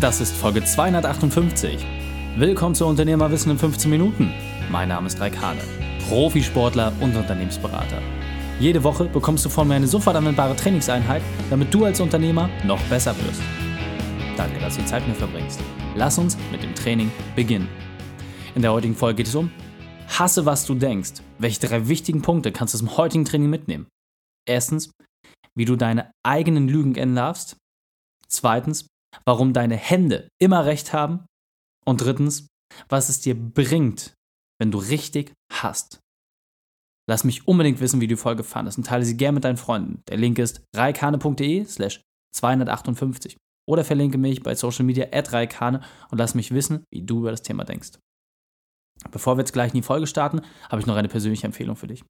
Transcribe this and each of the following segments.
Das ist Folge 258. Willkommen zu Unternehmerwissen in 15 Minuten. Mein Name ist Raik Hane, Profisportler und Unternehmensberater. Jede Woche bekommst du von mir eine sofort anwendbare Trainingseinheit, damit du als Unternehmer noch besser wirst. Danke, dass du die Zeit mit mir verbringst. Lass uns mit dem Training beginnen. In der heutigen Folge geht es um Hasse, was du denkst. Welche drei wichtigen Punkte kannst du dem heutigen Training mitnehmen? Erstens, wie du deine eigenen Lügen kennen darfst. Zweitens, warum deine Hände immer recht haben. Und drittens, was es dir bringt, wenn du richtig hast. Lass mich unbedingt wissen, wie du die Folge fandest und teile sie gerne mit deinen Freunden. Der Link ist reikane.de slash 258 oder verlinke mich bei Social Media at reikane und lass mich wissen, wie du über das Thema denkst. Bevor wir jetzt gleich in die Folge starten, habe ich noch eine persönliche Empfehlung für dich.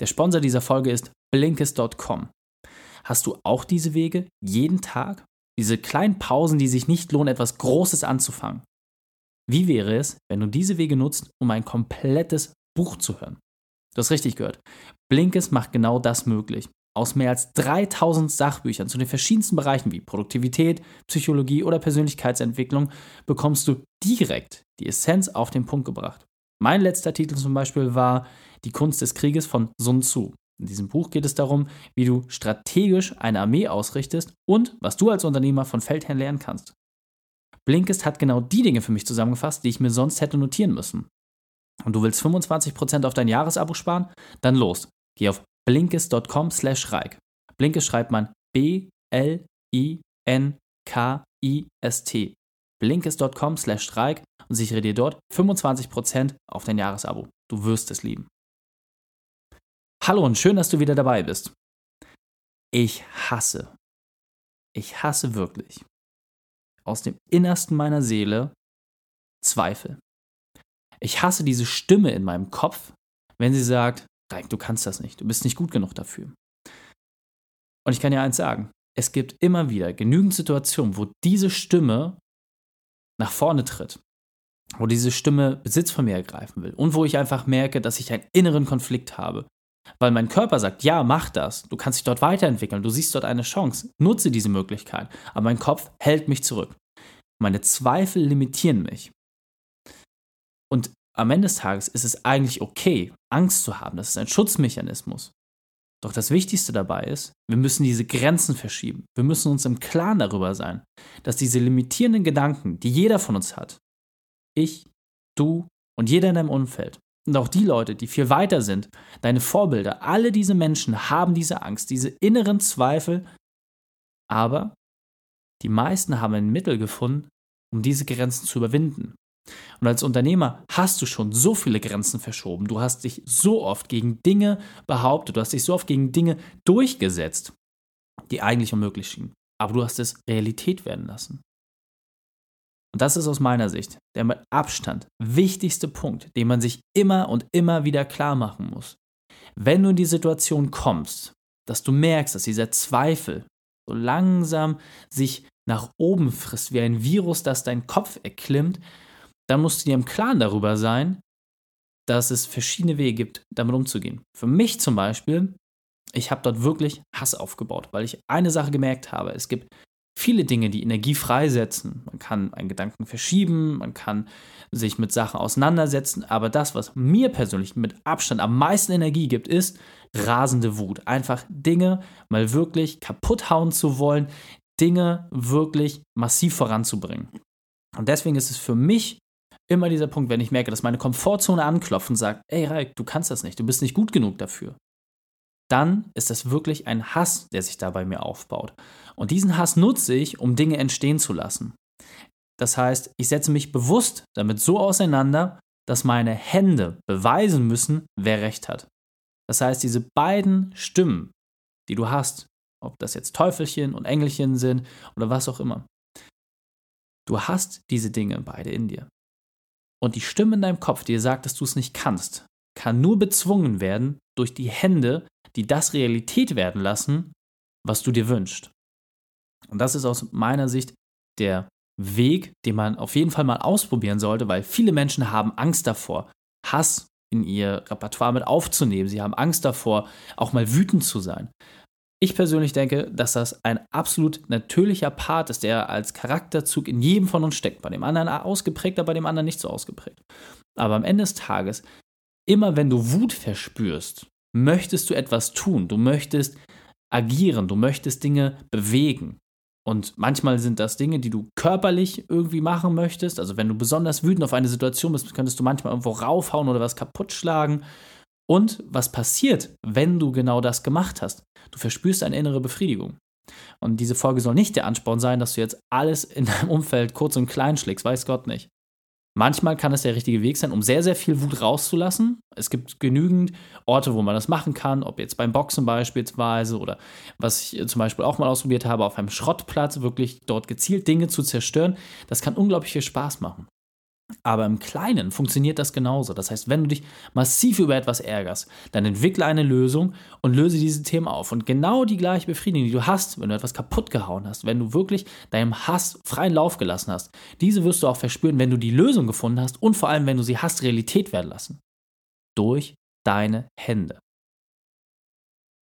Der Sponsor dieser Folge ist blinkist.com. Hast du auch diese Wege jeden Tag? Diese kleinen Pausen, die sich nicht lohnen, etwas Großes anzufangen. Wie wäre es, wenn du diese Wege nutzt, um ein komplettes Buch zu hören? Du hast richtig gehört. Blinkes macht genau das möglich. Aus mehr als 3000 Sachbüchern zu den verschiedensten Bereichen wie Produktivität, Psychologie oder Persönlichkeitsentwicklung bekommst du direkt die Essenz auf den Punkt gebracht. Mein letzter Titel zum Beispiel war Die Kunst des Krieges von Sun Tzu. In diesem Buch geht es darum, wie du strategisch eine Armee ausrichtest und was du als Unternehmer von Feldherrn lernen kannst. Blinkist hat genau die Dinge für mich zusammengefasst, die ich mir sonst hätte notieren müssen. Und du willst 25% auf dein Jahresabo sparen? Dann los. Geh auf blinkist.com slash reik. Blinkist schreibt man B-L-I-N-K-I-S-T. Blinkist.com slash reik und sichere dir dort 25% auf dein Jahresabo. Du wirst es lieben. Hallo und schön, dass du wieder dabei bist. Ich hasse, ich hasse wirklich aus dem Innersten meiner Seele Zweifel. Ich hasse diese Stimme in meinem Kopf, wenn sie sagt, Reik, du kannst das nicht, du bist nicht gut genug dafür. Und ich kann dir eins sagen, es gibt immer wieder genügend Situationen, wo diese Stimme nach vorne tritt, wo diese Stimme Besitz von mir ergreifen will und wo ich einfach merke, dass ich einen inneren Konflikt habe, weil mein Körper sagt, ja, mach das, du kannst dich dort weiterentwickeln, du siehst dort eine Chance, nutze diese Möglichkeit. Aber mein Kopf hält mich zurück. Meine Zweifel limitieren mich. Und am Ende des Tages ist es eigentlich okay, Angst zu haben. Das ist ein Schutzmechanismus. Doch das Wichtigste dabei ist, wir müssen diese Grenzen verschieben. Wir müssen uns im Klaren darüber sein, dass diese limitierenden Gedanken, die jeder von uns hat, ich, du und jeder in deinem Umfeld, und auch die Leute, die viel weiter sind, deine Vorbilder, alle diese Menschen haben diese Angst, diese inneren Zweifel, aber die meisten haben ein Mittel gefunden, um diese Grenzen zu überwinden. Und als Unternehmer hast du schon so viele Grenzen verschoben, du hast dich so oft gegen Dinge behauptet, du hast dich so oft gegen Dinge durchgesetzt, die eigentlich unmöglich schienen. Aber du hast es Realität werden lassen. Und das ist aus meiner Sicht der mit Abstand wichtigste Punkt, den man sich immer und immer wieder klar machen muss. Wenn du in die Situation kommst, dass du merkst, dass dieser Zweifel so langsam sich nach oben frisst, wie ein Virus, das deinen Kopf erklimmt, dann musst du dir im Klaren darüber sein, dass es verschiedene Wege gibt, damit umzugehen. Für mich zum Beispiel, ich habe dort wirklich Hass aufgebaut, weil ich eine Sache gemerkt habe. Es gibt viele Dinge, die Energie freisetzen. Man kann einen Gedanken verschieben, man kann sich mit Sachen auseinandersetzen, aber das, was mir persönlich mit Abstand am meisten Energie gibt, ist rasende Wut. Einfach Dinge mal wirklich kaputt hauen zu wollen, Dinge wirklich massiv voranzubringen. Und deswegen ist es für mich immer dieser Punkt, wenn ich merke, dass meine Komfortzone anklopft und sagt, ey Raik, du kannst das nicht, du bist nicht gut genug dafür dann ist das wirklich ein Hass, der sich da bei mir aufbaut. Und diesen Hass nutze ich, um Dinge entstehen zu lassen. Das heißt, ich setze mich bewusst damit so auseinander, dass meine Hände beweisen müssen, wer recht hat. Das heißt, diese beiden Stimmen, die du hast, ob das jetzt Teufelchen und Engelchen sind oder was auch immer, du hast diese Dinge beide in dir. Und die Stimme in deinem Kopf, die dir sagt, dass du es nicht kannst, kann nur bezwungen werden durch die Hände, die das Realität werden lassen, was du dir wünschst. Und das ist aus meiner Sicht der Weg, den man auf jeden Fall mal ausprobieren sollte, weil viele Menschen haben Angst davor, Hass in ihr Repertoire mit aufzunehmen. Sie haben Angst davor, auch mal wütend zu sein. Ich persönlich denke, dass das ein absolut natürlicher Part ist, der als Charakterzug in jedem von uns steckt. Bei dem anderen ausgeprägter, bei dem anderen nicht so ausgeprägt. Aber am Ende des Tages, immer wenn du Wut verspürst, möchtest du etwas tun. Du möchtest agieren, du möchtest Dinge bewegen. Und manchmal sind das Dinge, die du körperlich irgendwie machen möchtest. Also wenn du besonders wütend auf eine Situation bist, könntest du manchmal irgendwo raufhauen oder was kaputt schlagen. Und was passiert, wenn du genau das gemacht hast? Du verspürst eine innere Befriedigung. Und diese Folge soll nicht der Ansporn sein, dass du jetzt alles in deinem Umfeld kurz und klein schlägst, weiß Gott nicht. Manchmal kann es der richtige Weg sein, um sehr, sehr viel Wut rauszulassen. Es gibt genügend Orte, wo man das machen kann, ob jetzt beim Boxen beispielsweise oder was ich zum Beispiel auch mal ausprobiert habe, auf einem Schrottplatz, wirklich dort gezielt Dinge zu zerstören. Das kann unglaublich viel Spaß machen. Aber im Kleinen funktioniert das genauso. Das heißt, wenn du dich massiv über etwas ärgerst, dann entwickle eine Lösung und löse diese Themen auf. Und genau die gleiche Befriedigung, die du hast, wenn du etwas kaputt gehauen hast, wenn du wirklich deinem Hass freien Lauf gelassen hast, diese wirst du auch verspüren, wenn du die Lösung gefunden hast und vor allem, wenn du sie hast Realität werden lassen. Durch deine Hände.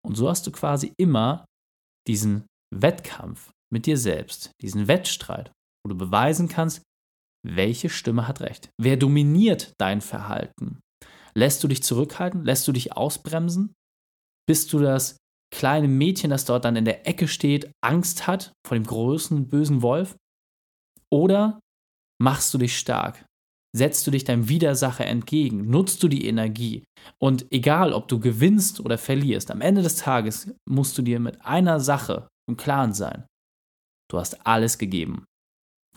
Und so hast du quasi immer diesen Wettkampf mit dir selbst, diesen Wettstreit, wo du beweisen kannst, welche Stimme hat recht? Wer dominiert dein Verhalten? Lässt du dich zurückhalten? Lässt du dich ausbremsen? Bist du das kleine Mädchen, das dort dann in der Ecke steht, Angst hat vor dem großen, bösen Wolf? Oder machst du dich stark? Setzt du dich deinem Widersacher entgegen? Nutzt du die Energie? Und egal, ob du gewinnst oder verlierst, am Ende des Tages musst du dir mit einer Sache im Klaren sein. Du hast alles gegeben.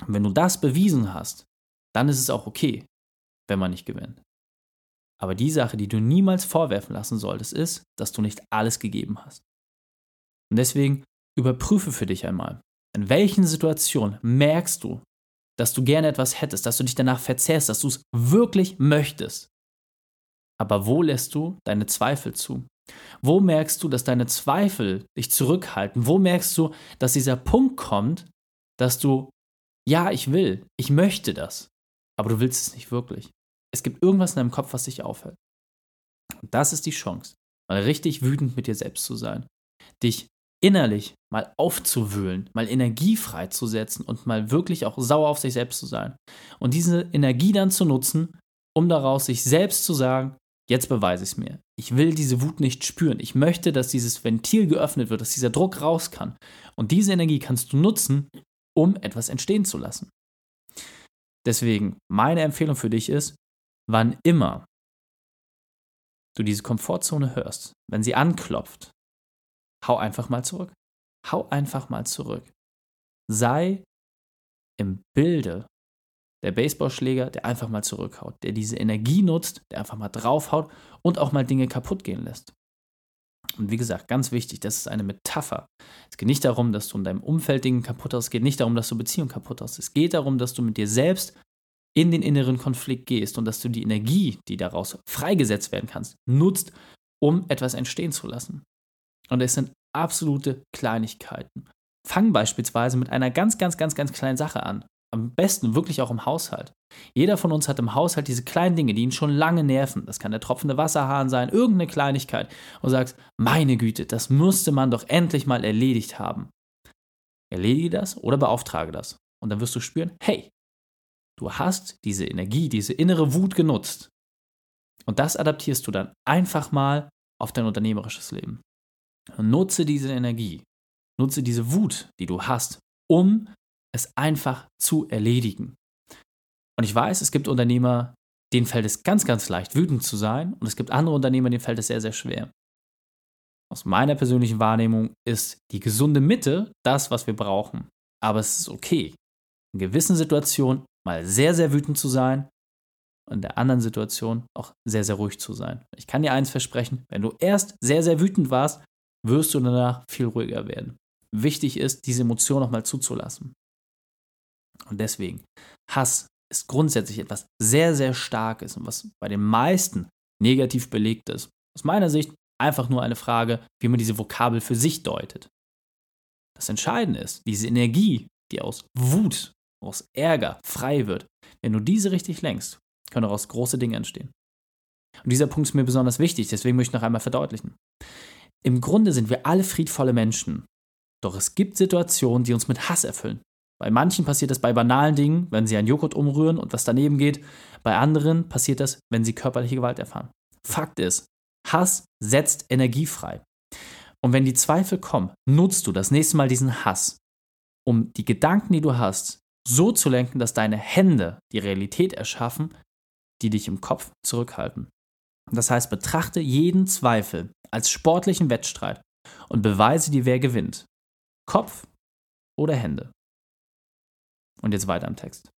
Und wenn du das bewiesen hast, dann ist es auch okay, wenn man nicht gewinnt. Aber die Sache, die du niemals vorwerfen lassen solltest, ist, dass du nicht alles gegeben hast. Und deswegen überprüfe für dich einmal, in welchen Situationen merkst du, dass du gerne etwas hättest, dass du dich danach verzehrst, dass du es wirklich möchtest. Aber wo lässt du deine Zweifel zu? Wo merkst du, dass deine Zweifel dich zurückhalten? Wo merkst du, dass dieser Punkt kommt, dass du ja, ich will, ich möchte das, aber du willst es nicht wirklich. Es gibt irgendwas in deinem Kopf, was dich aufhält. Und das ist die Chance, mal richtig wütend mit dir selbst zu sein, dich innerlich mal aufzuwühlen, mal Energie freizusetzen und mal wirklich auch sauer auf sich selbst zu sein. Und diese Energie dann zu nutzen, um daraus sich selbst zu sagen, jetzt beweise ich es mir. Ich will diese Wut nicht spüren. Ich möchte, dass dieses Ventil geöffnet wird, dass dieser Druck raus kann. Und diese Energie kannst du nutzen, um etwas entstehen zu lassen. Deswegen, meine Empfehlung für dich ist, wann immer du diese Komfortzone hörst, wenn sie anklopft, hau einfach mal zurück. Hau einfach mal zurück. Sei im Bilde der Baseballschläger, der einfach mal zurückhaut, der diese Energie nutzt, der einfach mal draufhaut und auch mal Dinge kaputt gehen lässt. Und wie gesagt, ganz wichtig, das ist eine Metapher. Es geht nicht darum, dass du in deinem Umfeld Dinge kaputt hast. Es geht nicht darum, dass du Beziehungen kaputt hast. Es geht darum, dass du mit dir selbst in den inneren Konflikt gehst und dass du die Energie, die daraus freigesetzt werden kannst, nutzt, um etwas entstehen zu lassen. Und es sind absolute Kleinigkeiten. Fang beispielsweise mit einer ganz, ganz, ganz, ganz kleinen Sache an. Am besten wirklich auch im Haushalt. Jeder von uns hat im Haushalt diese kleinen Dinge, die ihn schon lange nerven. Das kann der tropfende Wasserhahn sein, irgendeine Kleinigkeit. Und sagst, meine Güte, das musste man doch endlich mal erledigt haben. Erledige das oder beauftrage das. Und dann wirst du spüren, hey, du hast diese Energie, diese innere Wut genutzt. Und das adaptierst du dann einfach mal auf dein unternehmerisches Leben. Nutze diese Energie, nutze diese Wut, die du hast, um es einfach zu erledigen. Und ich weiß, es gibt Unternehmer, denen fällt es ganz, ganz leicht, wütend zu sein. Und es gibt andere Unternehmer, denen fällt es sehr, sehr schwer. Aus meiner persönlichen Wahrnehmung ist die gesunde Mitte das, was wir brauchen. Aber es ist okay, in gewissen Situationen mal sehr, sehr wütend zu sein und in der anderen Situation auch sehr, sehr ruhig zu sein. Ich kann dir eins versprechen, wenn du erst sehr, sehr wütend warst, wirst du danach viel ruhiger werden. Wichtig ist, diese Emotion nochmal zuzulassen. Und deswegen, Hass ist grundsätzlich etwas sehr, sehr Starkes und was bei den meisten negativ belegt ist. Aus meiner Sicht einfach nur eine Frage, wie man diese Vokabel für sich deutet. Das Entscheidende ist, diese Energie, die aus Wut, aus Ärger frei wird, wenn du diese richtig lenkst, können daraus große Dinge entstehen. Und dieser Punkt ist mir besonders wichtig, deswegen möchte ich noch einmal verdeutlichen. Im Grunde sind wir alle friedvolle Menschen. Doch es gibt Situationen, die uns mit Hass erfüllen. Bei manchen passiert das bei banalen Dingen, wenn sie einen Joghurt umrühren und was daneben geht. Bei anderen passiert das, wenn sie körperliche Gewalt erfahren. Fakt ist, Hass setzt Energie frei. Und wenn die Zweifel kommen, nutzt du das nächste Mal diesen Hass, um die Gedanken, die du hast, so zu lenken, dass deine Hände die Realität erschaffen, die dich im Kopf zurückhalten. Das heißt, betrachte jeden Zweifel als sportlichen Wettstreit und beweise dir, wer gewinnt. Kopf oder Hände. Und jetzt weiter im Text.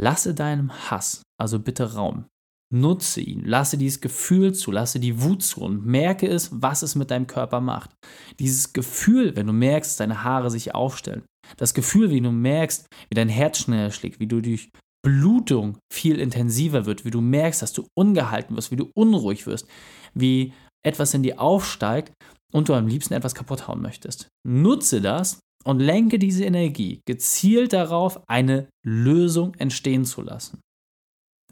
Lasse deinem Hass also bitte Raum. Nutze ihn, lasse dieses Gefühl zu, lasse die Wut zu und merke es, was es mit deinem Körper macht. Dieses Gefühl, wenn du merkst, dass deine Haare sich aufstellen, das Gefühl, wie du merkst, wie dein Herz schneller schlägt, wie du durch Blutung viel intensiver wird, wie du merkst, dass du ungehalten wirst, wie du unruhig wirst, wie etwas in dir aufsteigt und du am liebsten etwas kaputt hauen möchtest. Nutze das und lenke diese Energie gezielt darauf, eine Lösung entstehen zu lassen.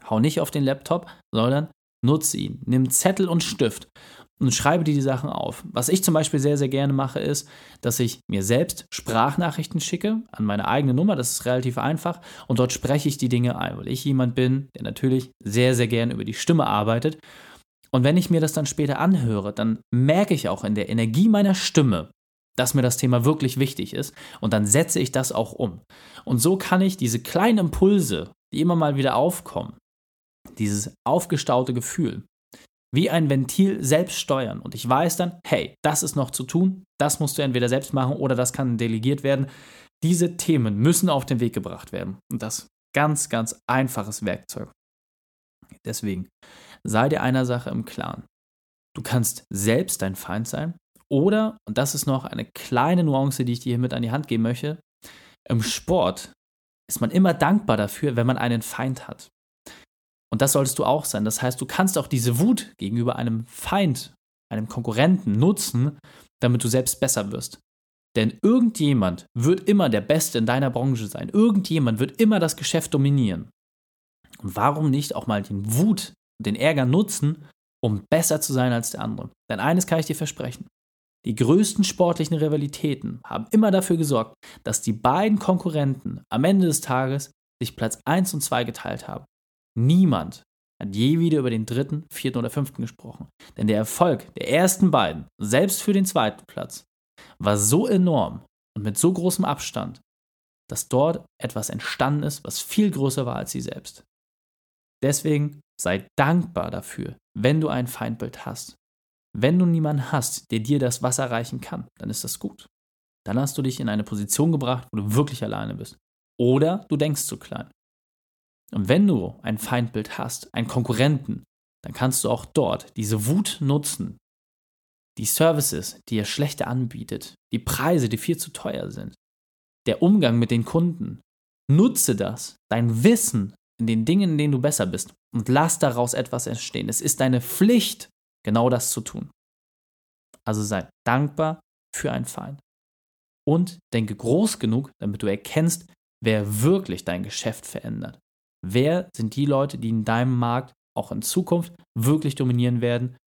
Hau nicht auf den Laptop, sondern nutze ihn. Nimm Zettel und Stift und schreibe dir die Sachen auf. Was ich zum Beispiel sehr, sehr gerne mache, ist, dass ich mir selbst Sprachnachrichten schicke an meine eigene Nummer. Das ist relativ einfach. Und dort spreche ich die Dinge ein, weil ich jemand bin, der natürlich sehr, sehr gerne über die Stimme arbeitet. Und wenn ich mir das dann später anhöre, dann merke ich auch in der Energie meiner Stimme, dass mir das Thema wirklich wichtig ist. Und dann setze ich das auch um. Und so kann ich diese kleinen Impulse, die immer mal wieder aufkommen, dieses aufgestaute Gefühl, wie ein Ventil selbst steuern. Und ich weiß dann, hey, das ist noch zu tun, das musst du entweder selbst machen oder das kann delegiert werden. Diese Themen müssen auf den Weg gebracht werden. Und das ganz, ganz einfaches Werkzeug. Deswegen sei dir einer Sache im Klaren. Du kannst selbst dein Feind sein oder, und das ist noch eine kleine Nuance, die ich dir hier mit an die Hand geben möchte, im Sport ist man immer dankbar dafür, wenn man einen Feind hat. Und das solltest du auch sein. Das heißt, du kannst auch diese Wut gegenüber einem Feind, einem Konkurrenten nutzen, damit du selbst besser wirst. Denn irgendjemand wird immer der Beste in deiner Branche sein. Irgendjemand wird immer das Geschäft dominieren. Und warum nicht auch mal den Wut und den Ärger nutzen, um besser zu sein als der andere? Denn eines kann ich dir versprechen. Die größten sportlichen Rivalitäten haben immer dafür gesorgt, dass die beiden Konkurrenten am Ende des Tages sich Platz 1 und 2 geteilt haben. Niemand hat je wieder über den dritten, vierten oder fünften gesprochen. Denn der Erfolg der ersten beiden, selbst für den zweiten Platz, war so enorm und mit so großem Abstand, dass dort etwas entstanden ist, was viel größer war als sie selbst. Deswegen sei dankbar dafür, wenn du ein Feindbild hast. Wenn du niemanden hast, der dir das Wasser reichen kann, dann ist das gut. Dann hast du dich in eine Position gebracht, wo du wirklich alleine bist. Oder du denkst zu klein. Und wenn du ein Feindbild hast, einen Konkurrenten, dann kannst du auch dort diese Wut nutzen, die Services, die er schlechter anbietet, die Preise, die viel zu teuer sind, der Umgang mit den Kunden. Nutze das, dein Wissen in den Dingen, in denen du besser bist und lass daraus etwas entstehen. Es ist deine Pflicht, genau das zu tun. Also sei dankbar für einen Feind. Und denke groß genug, damit du erkennst, wer wirklich dein Geschäft verändert. Wer sind die Leute, die in deinem Markt auch in Zukunft wirklich dominieren werden?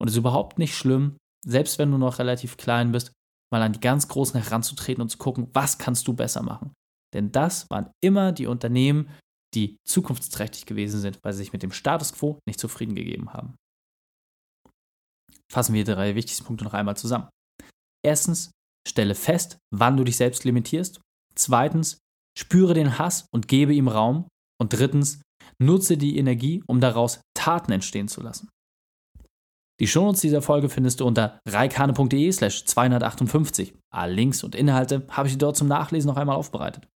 Und es ist überhaupt nicht schlimm, selbst wenn du noch relativ klein bist, mal an die ganz Großen heranzutreten und zu gucken, was kannst du besser machen. Denn das waren immer die Unternehmen, die zukunftsträchtig gewesen sind, weil sie sich mit dem Status quo nicht zufrieden gegeben haben. Fassen wir die drei wichtigsten Punkte noch einmal zusammen. Erstens, stelle fest, wann du dich selbst limitierst. Zweitens, spüre den Hass und gebe ihm Raum. Und drittens, nutze die Energie, um daraus Taten entstehen zu lassen. Die Shownotes dieser Folge findest du unter reikane.de slash 258. Alle Links und Inhalte habe ich dir dort zum Nachlesen noch einmal aufbereitet.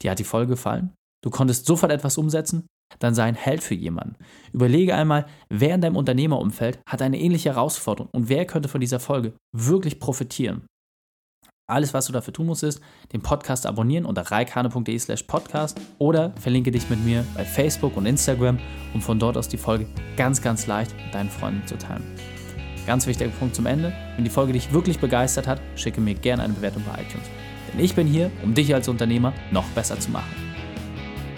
Dir hat die Folge gefallen? Du konntest sofort etwas umsetzen? Dann sei ein Held für jemanden. Überlege einmal, wer in deinem Unternehmerumfeld hat eine ähnliche Herausforderung und wer könnte von dieser Folge wirklich profitieren. Alles, was du dafür tun musst, ist, den Podcast abonnieren unter reikane.de slash podcast oder verlinke dich mit mir bei Facebook und Instagram, um von dort aus die Folge ganz, ganz leicht mit deinen Freunden zu teilen. Ganz wichtiger Punkt zum Ende. Wenn die Folge dich wirklich begeistert hat, schicke mir gerne eine Bewertung bei iTunes. Denn ich bin hier, um dich als Unternehmer noch besser zu machen.